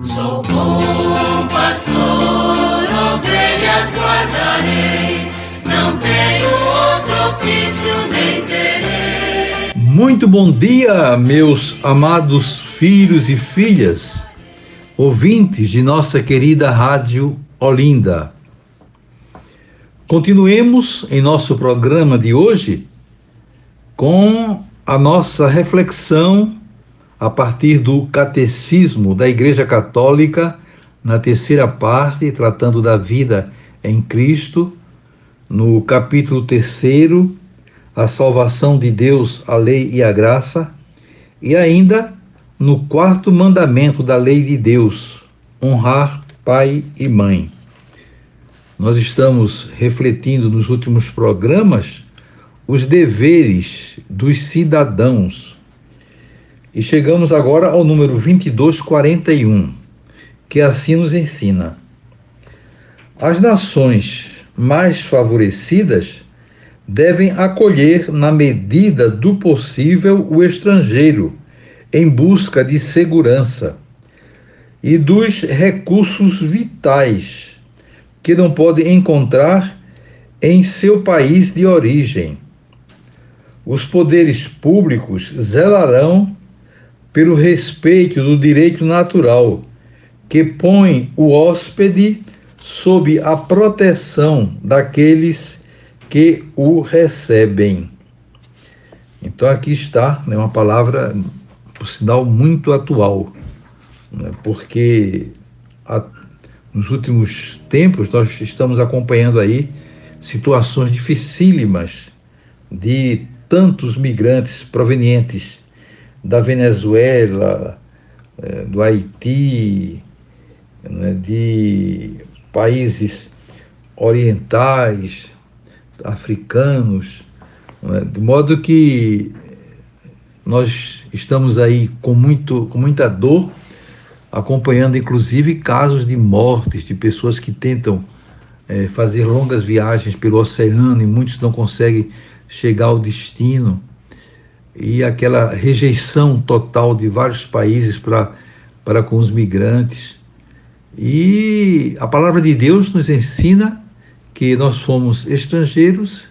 Sou bom pastor, ovelhas guardarei, não tenho outro ofício nem terei. Muito bom dia, meus amados filhos e filhas, ouvintes de nossa querida Rádio Olinda. Continuemos em nosso programa de hoje com a nossa reflexão a partir do Catecismo da Igreja Católica, na terceira parte, tratando da vida em Cristo, no capítulo terceiro, a salvação de Deus, a lei e a graça, e ainda no quarto mandamento da lei de Deus, honrar pai e mãe. Nós estamos refletindo nos últimos programas os deveres dos cidadãos e chegamos agora ao número 2241, que assim nos ensina: As nações mais favorecidas devem acolher, na medida do possível, o estrangeiro em busca de segurança e dos recursos vitais que não pode encontrar em seu país de origem. Os poderes públicos zelarão pelo respeito do direito natural, que põe o hóspede sob a proteção daqueles que o recebem. Então aqui está né, uma palavra, por sinal, muito atual, né, porque a, nos últimos tempos nós estamos acompanhando aí situações dificílimas de tantos migrantes provenientes da Venezuela, é, do Haiti, né, de países orientais, africanos, né, de modo que nós estamos aí com, muito, com muita dor, acompanhando inclusive casos de mortes de pessoas que tentam é, fazer longas viagens pelo oceano e muitos não conseguem chegar ao destino e aquela rejeição total de vários países para, para com os migrantes. E a palavra de Deus nos ensina que nós fomos estrangeiros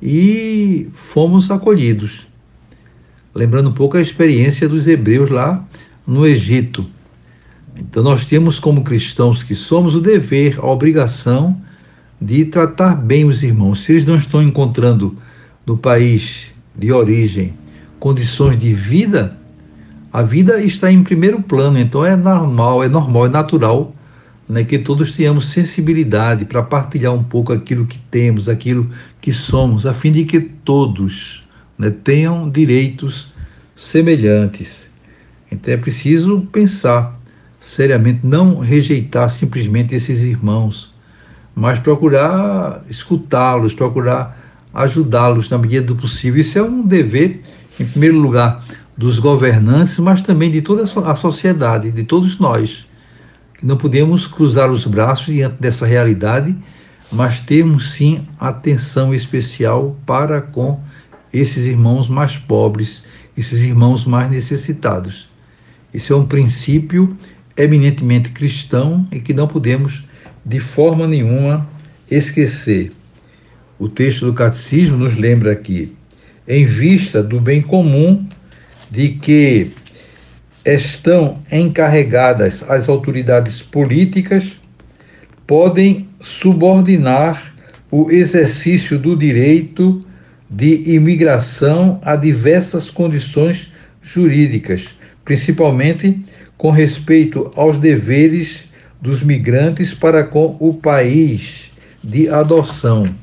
e fomos acolhidos. Lembrando um pouco a experiência dos hebreus lá no Egito. Então, nós temos, como cristãos que somos, o dever, a obrigação de tratar bem os irmãos. Se eles não estão encontrando no país de origem condições de vida, a vida está em primeiro plano, então é normal, é normal, é natural né, que todos tenhamos sensibilidade para partilhar um pouco aquilo que temos, aquilo que somos, a fim de que todos né, tenham direitos semelhantes. Então é preciso pensar seriamente, não rejeitar simplesmente esses irmãos, mas procurar escutá-los, procurar ajudá-los na medida do possível. Isso é um dever em primeiro lugar, dos governantes, mas também de toda a sociedade, de todos nós. Não podemos cruzar os braços diante dessa realidade, mas temos sim atenção especial para com esses irmãos mais pobres, esses irmãos mais necessitados. Esse é um princípio eminentemente cristão e que não podemos de forma nenhuma esquecer. O texto do catecismo nos lembra aqui em vista do bem comum de que estão encarregadas as autoridades políticas, podem subordinar o exercício do direito de imigração a diversas condições jurídicas, principalmente com respeito aos deveres dos migrantes para com o país de adoção.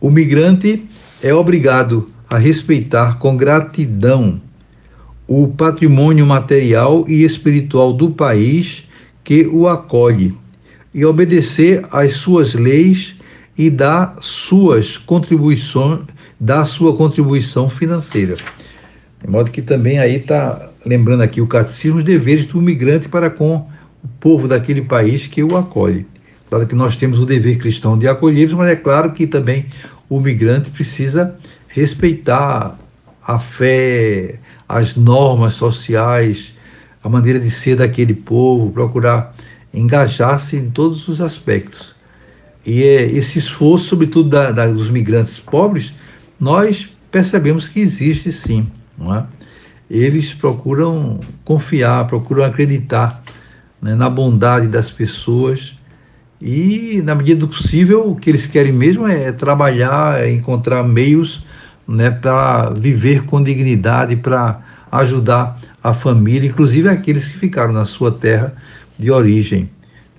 O migrante é obrigado a respeitar com gratidão o patrimônio material e espiritual do país que o acolhe e obedecer às suas leis e dar suas contribuições, dar sua contribuição financeira. De modo que também aí está lembrando aqui o catecismo os deveres do migrante para com o povo daquele país que o acolhe. Claro que nós temos o dever cristão de acolher, mas é claro que também o migrante precisa respeitar a fé, as normas sociais, a maneira de ser daquele povo, procurar engajar-se em todos os aspectos. E é esse esforço, sobretudo da, da, dos migrantes pobres, nós percebemos que existe sim. É? Eles procuram confiar, procuram acreditar né, na bondade das pessoas e, na medida do possível, o que eles querem mesmo é trabalhar, é encontrar meios né, para viver com dignidade, para ajudar a família, inclusive aqueles que ficaram na sua terra de origem.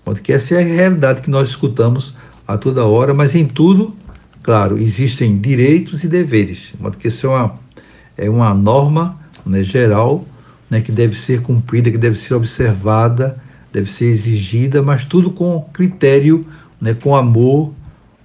Porque essa é a realidade que nós escutamos a toda hora, mas em tudo, claro, existem direitos e deveres. Porque isso é uma, é uma norma né, geral né, que deve ser cumprida, que deve ser observada, deve ser exigida, mas tudo com critério, né, com amor,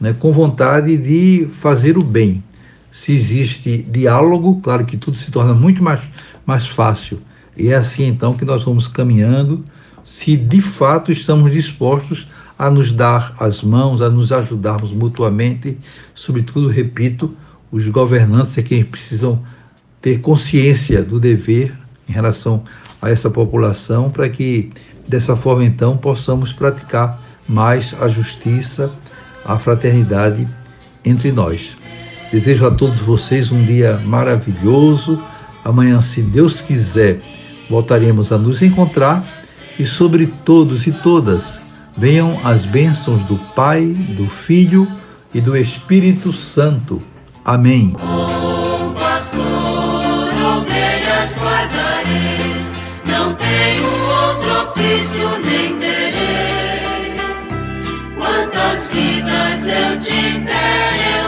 né, com vontade de fazer o bem. Se existe diálogo, claro que tudo se torna muito mais, mais fácil. E é assim então que nós vamos caminhando, se de fato estamos dispostos a nos dar as mãos, a nos ajudarmos mutuamente, sobretudo, repito, os governantes é quem precisam ter consciência do dever em relação a essa população, para que dessa forma então possamos praticar mais a justiça, a fraternidade entre nós. Desejo a todos vocês um dia maravilhoso. Amanhã, se Deus quiser, voltaremos a nos encontrar e sobre todos e todas venham as bênçãos do Pai, do Filho e do Espírito Santo. Amém. Ofício nem terei. Quantas vidas eu tiver, eu